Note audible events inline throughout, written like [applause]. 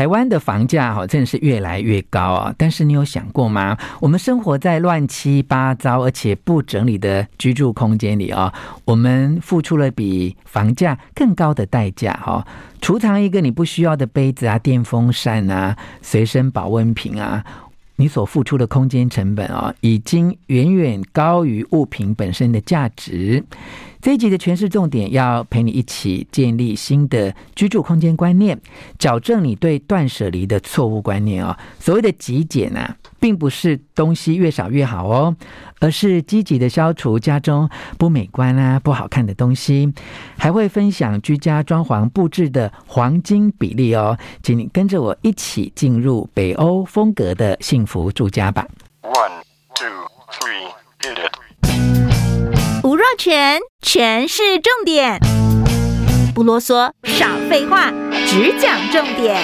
台湾的房价哈，真的是越来越高啊！但是你有想过吗？我们生活在乱七八糟而且不整理的居住空间里啊，我们付出了比房价更高的代价哈。储藏一个你不需要的杯子啊、电风扇啊、随身保温瓶啊，你所付出的空间成本啊，已经远远高于物品本身的价值。这一集的诠释重点要陪你一起建立新的居住空间观念，矫正你对断舍离的错误观念哦。所谓的极简啊，并不是东西越少越好哦，而是积极的消除家中不美观啊、不好看的东西，还会分享居家装潢布置的黄金比例哦。请你跟着我一起进入北欧风格的幸福住家吧。全全是，重点，不啰嗦，少废话，只讲重点。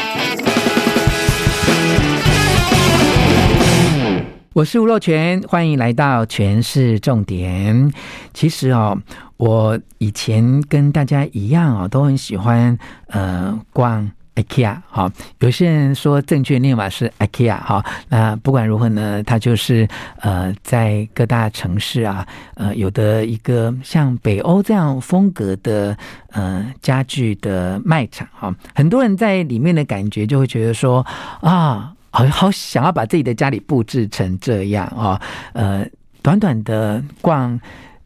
我是吴若全，欢迎来到权式重点。其实哦，我以前跟大家一样哦，都很喜欢呃逛。IKEA 好，有些人说正确念法是 IKEA 好，那不管如何呢，它就是呃在各大城市啊，呃有的一个像北欧这样风格的呃家具的卖场哈，很多人在里面的感觉就会觉得说啊，好好想要把自己的家里布置成这样啊，呃短短的逛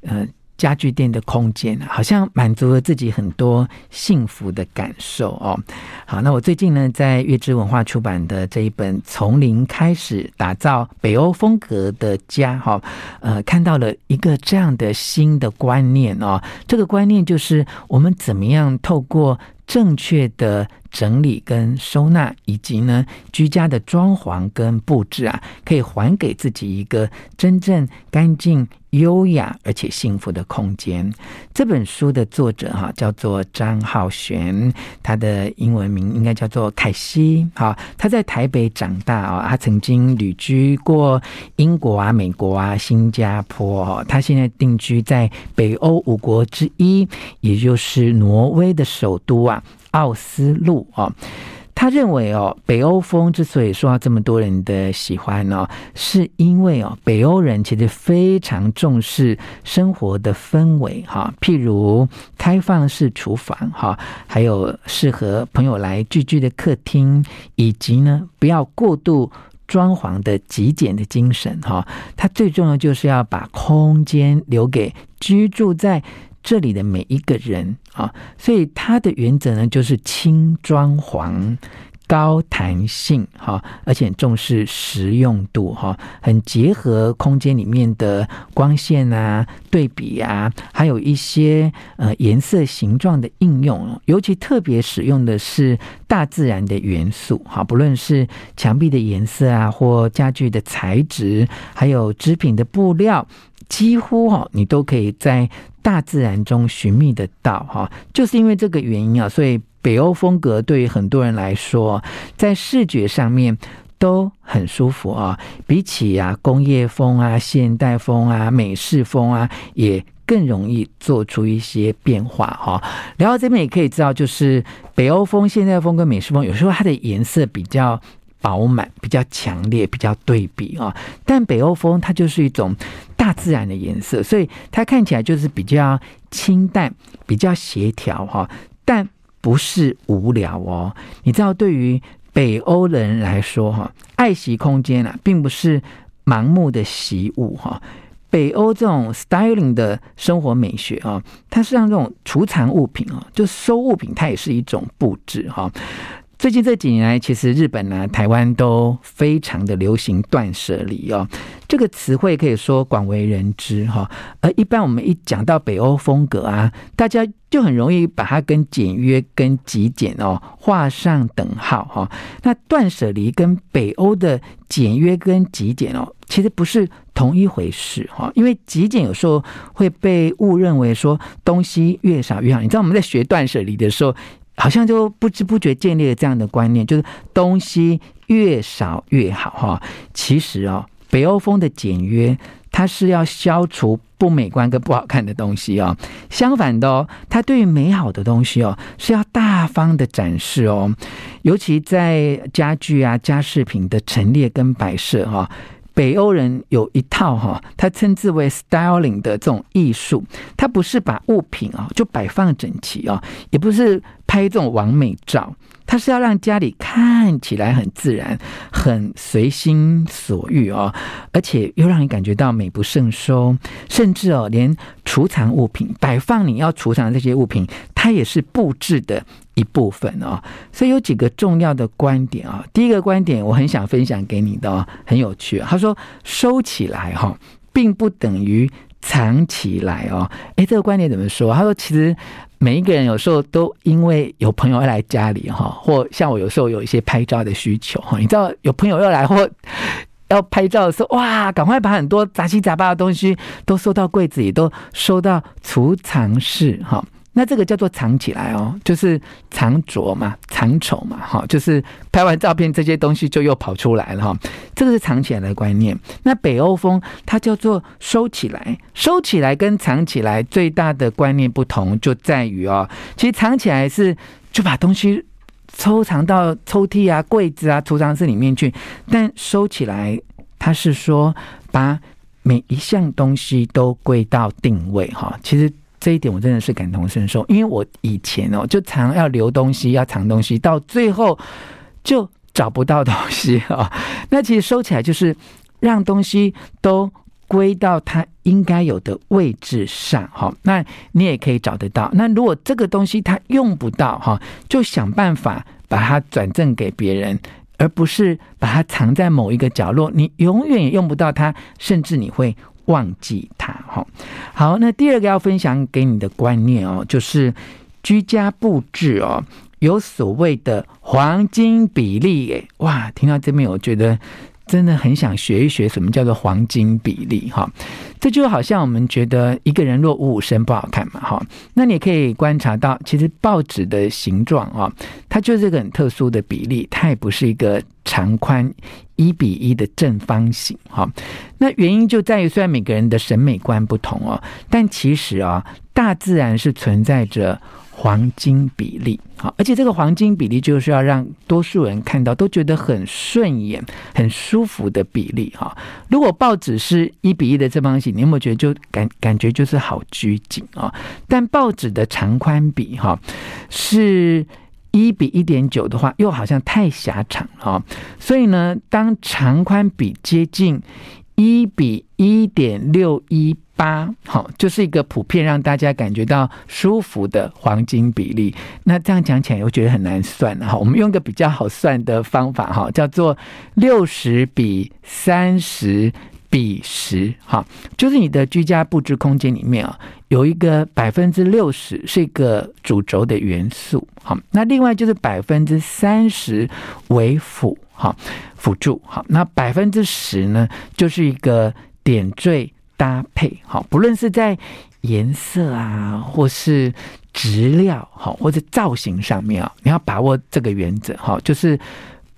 呃。家具店的空间好像满足了自己很多幸福的感受哦。好，那我最近呢，在月之文化出版的这一本《从零开始打造北欧风格的家》哈，呃，看到了一个这样的新的观念哦。这个观念就是我们怎么样透过正确的整理跟收纳，以及呢居家的装潢跟布置啊，可以还给自己一个真正干净。优雅而且幸福的空间。这本书的作者哈叫做张浩璇，他的英文名应该叫做凯西。好，他在台北长大啊，他曾经旅居过英国啊、美国啊、新加坡。他现在定居在北欧五国之一，也就是挪威的首都啊奥斯陆啊。他认为哦，北欧风之所以受到这么多人的喜欢哦，是因为哦，北欧人其实非常重视生活的氛围哈，譬如开放式厨房哈，还有适合朋友来聚聚的客厅，以及呢，不要过度装潢的极简的精神哈。他最重要就是要把空间留给居住在这里的每一个人啊，所以它的原则呢，就是轻装潢、高弹性哈，而且重视实用度哈，很结合空间里面的光线啊、对比啊，还有一些呃颜色形状的应用，尤其特别使用的是大自然的元素哈，不论是墙壁的颜色啊，或家具的材质，还有织品的布料。几乎哈，你都可以在大自然中寻觅得到哈，就是因为这个原因啊，所以北欧风格对于很多人来说，在视觉上面都很舒服啊。比起啊工业风啊、现代风啊、美式风啊，也更容易做出一些变化哈。然后这边也可以知道，就是北欧风、现代风跟美式风，有时候它的颜色比较。饱满、比较强烈、比较对比啊，但北欧风它就是一种大自然的颜色，所以它看起来就是比较清淡、比较协调哈，但不是无聊哦。你知道，对于北欧人来说哈，爱惜空间啊，并不是盲目的习物哈。北欧这种 styling 的生活美学啊，它是像这种储藏物品啊，就收物品，它也是一种布置哈。最近这几年来，其实日本呢、台湾都非常的流行断舍离哦，这个词汇可以说广为人知哈。而一般我们一讲到北欧风格啊，大家就很容易把它跟简约、跟极简哦画上等号哈。那断舍离跟北欧的简约跟极简哦，其实不是同一回事哈。因为极简有时候会被误认为说东西越少越好。你知道我们在学断舍离的时候。好像就不知不觉建立了这样的观念，就是东西越少越好哈。其实哦，北欧风的简约，它是要消除不美观跟不好看的东西哦。相反的哦，它对于美好的东西哦，是要大方的展示哦。尤其在家具啊、家饰品的陈列跟摆设哈、哦，北欧人有一套哈，他称之为 styling 的这种艺术。它不是把物品啊就摆放整齐哦，也不是拍这种完美照。它是要让家里看起来很自然、很随心所欲哦，而且又让你感觉到美不胜收，甚至哦，连储藏物品、摆放你要储藏的这些物品，它也是布置的一部分哦。所以有几个重要的观点啊。第一个观点，我很想分享给你的哦，很有趣。他说：“收起来哈，并不等于藏起来哦。”诶，这个观点怎么说？他说：“其实。”每一个人有时候都因为有朋友要来家里哈，或像我有时候有一些拍照的需求哈，你知道有朋友要来或 [laughs] 要拍照的时候，哇，赶快把很多杂七杂八的东西都收到柜子里，都收到储藏室哈。那这个叫做藏起来哦，就是藏拙嘛，藏丑嘛，哈，就是拍完照片这些东西就又跑出来了哈。这个是藏起来的观念。那北欧风它叫做收起来，收起来跟藏起来最大的观念不同就在于哦，其实藏起来是就把东西收藏到抽屉啊、柜子啊、储藏室里面去，但收起来它是说把每一项东西都归到定位哈。其实。这一点我真的是感同身受，因为我以前哦就常要留东西，要藏东西，到最后就找不到东西啊。[laughs] 那其实收起来就是让东西都归到它应该有的位置上，哈。那你也可以找得到。那如果这个东西它用不到，哈，就想办法把它转赠给别人，而不是把它藏在某一个角落，你永远也用不到它，甚至你会。忘记，好，好。那第二个要分享给你的观念哦，就是居家布置哦，有所谓的黄金比例，哎，哇，听到这边我觉得真的很想学一学什么叫做黄金比例，哈。这就好像我们觉得一个人若五五身不好看嘛，哈，那你可以观察到，其实报纸的形状啊，它就是个很特殊的比例，它也不是一个长宽一比一的正方形，哈。那原因就在于，虽然每个人的审美观不同哦，但其实啊，大自然是存在着。黄金比例，好，而且这个黄金比例就是要让多数人看到都觉得很顺眼、很舒服的比例，哈。如果报纸是一比一的正方形，你有没有觉得就感感觉就是好拘谨啊？但报纸的长宽比，哈，是一比一点九的话，又好像太狭长哈。所以呢，当长宽比接近一比一点六一。八好，就是一个普遍让大家感觉到舒服的黄金比例。那这样讲起来，又觉得很难算哈。我们用个比较好算的方法哈，叫做六十比三十比十哈，就是你的居家布置空间里面啊，有一个百分之六十是一个主轴的元素好，那另外就是百分之三十为辅好辅助好，那百分之十呢就是一个点缀。搭配好，不论是在颜色啊，或是质料好，或者造型上面啊，你要把握这个原则哈，就是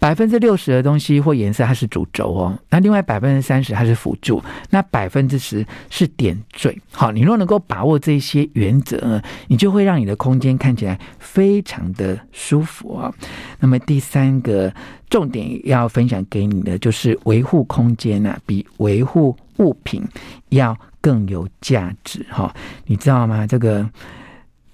百分之六十的东西或颜色它是主轴哦，那另外百分之三十它是辅助，那百分之十是点缀。好，你若能够把握这些原则，你就会让你的空间看起来非常的舒服啊。那么第三个重点要分享给你的就是维护空间啊，比维护物品要更有价值哈，你知道吗？这个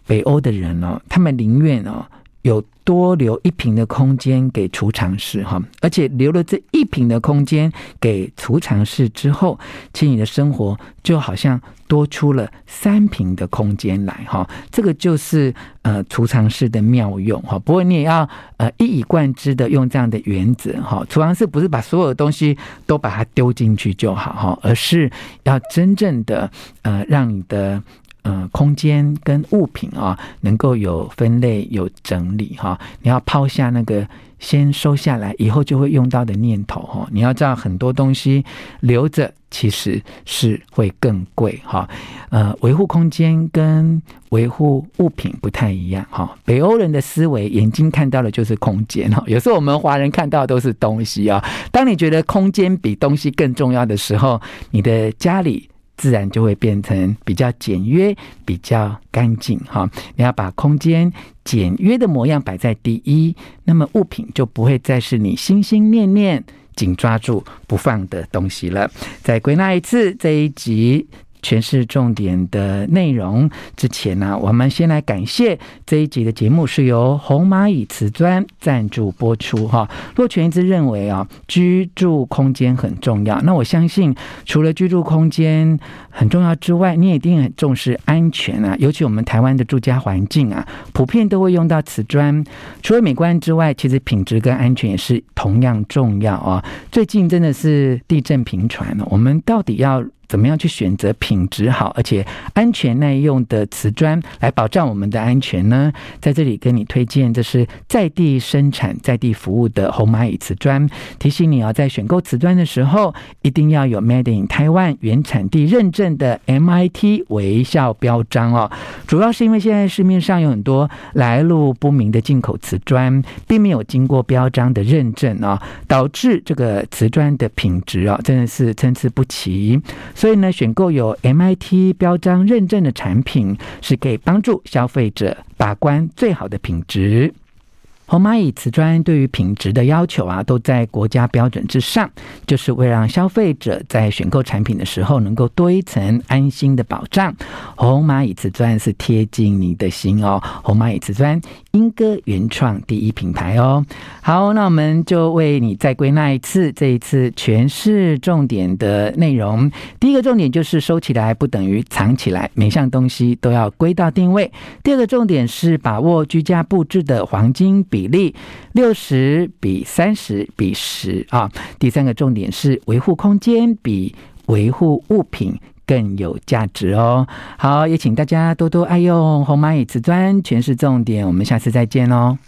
北欧的人哦，他们宁愿哦有多留一平的空间给储藏室哈，而且留了这一平的空间给储藏室之后，其实你的生活就好像多出了三平的空间来哈。这个就是呃储藏室的妙用哈。不过你也要呃一以贯之的用这样的原则哈。储藏室不是把所有的东西都把它丢进去就好哈，而是要真正的呃让你的。嗯、空间跟物品啊，能够有分类、有整理哈。你要抛下那个先收下来，以后就会用到的念头哈。你要知道，很多东西留着其实是会更贵哈。呃，维护空间跟维护物品不太一样哈。北欧人的思维，眼睛看到的就是空间哈。有时候我们华人看到的都是东西啊。当你觉得空间比东西更重要的时候，你的家里。自然就会变成比较简约、比较干净哈。你要把空间简约的模样摆在第一，那么物品就不会再是你心心念念、紧抓住不放的东西了。再归纳一次这一集。诠释重点的内容之前呢，我们先来感谢这一集的节目是由红蚂蚁瓷砖赞助播出哈。若权一直认为啊，居住空间很重要，那我相信除了居住空间很重要之外，你也一定很重视安全啊。尤其我们台湾的住家环境啊，普遍都会用到瓷砖，除了美观之外，其实品质跟安全也是同样重要啊。最近真的是地震频传，我们到底要怎么样去选择品质好而且安全耐用的瓷砖来保障我们的安全呢？在这里跟你推荐，这是在地生产、在地服务的红蚂蚁瓷砖。提醒你啊，在选购瓷砖的时候，一定要有 Made in Taiwan 原产地认证的 MIT 微笑标章哦。主要是因为现在市面上有很多来路不明的进口瓷砖，并没有经过标章的认证啊，导致这个瓷砖的品质啊，真的是参差不齐。所以呢，选购有 MIT 标章认证的产品，是可以帮助消费者把关最好的品质。红蚂蚁瓷砖对于品质的要求啊，都在国家标准之上，就是为让消费者在选购产品的时候能够多一层安心的保障。红蚂蚁瓷砖是贴近你的心哦，红蚂蚁瓷砖英歌原创第一品牌哦。好，那我们就为你再归纳一次这一次全是重点的内容。第一个重点就是收起来不等于藏起来，每项东西都要归到定位。第二个重点是把握居家布置的黄金比。比例六十比三十比十啊。第三个重点是维护空间比维护物品更有价值哦。好，也请大家多多爱用红蚂蚁瓷砖，全是重点。我们下次再见喽。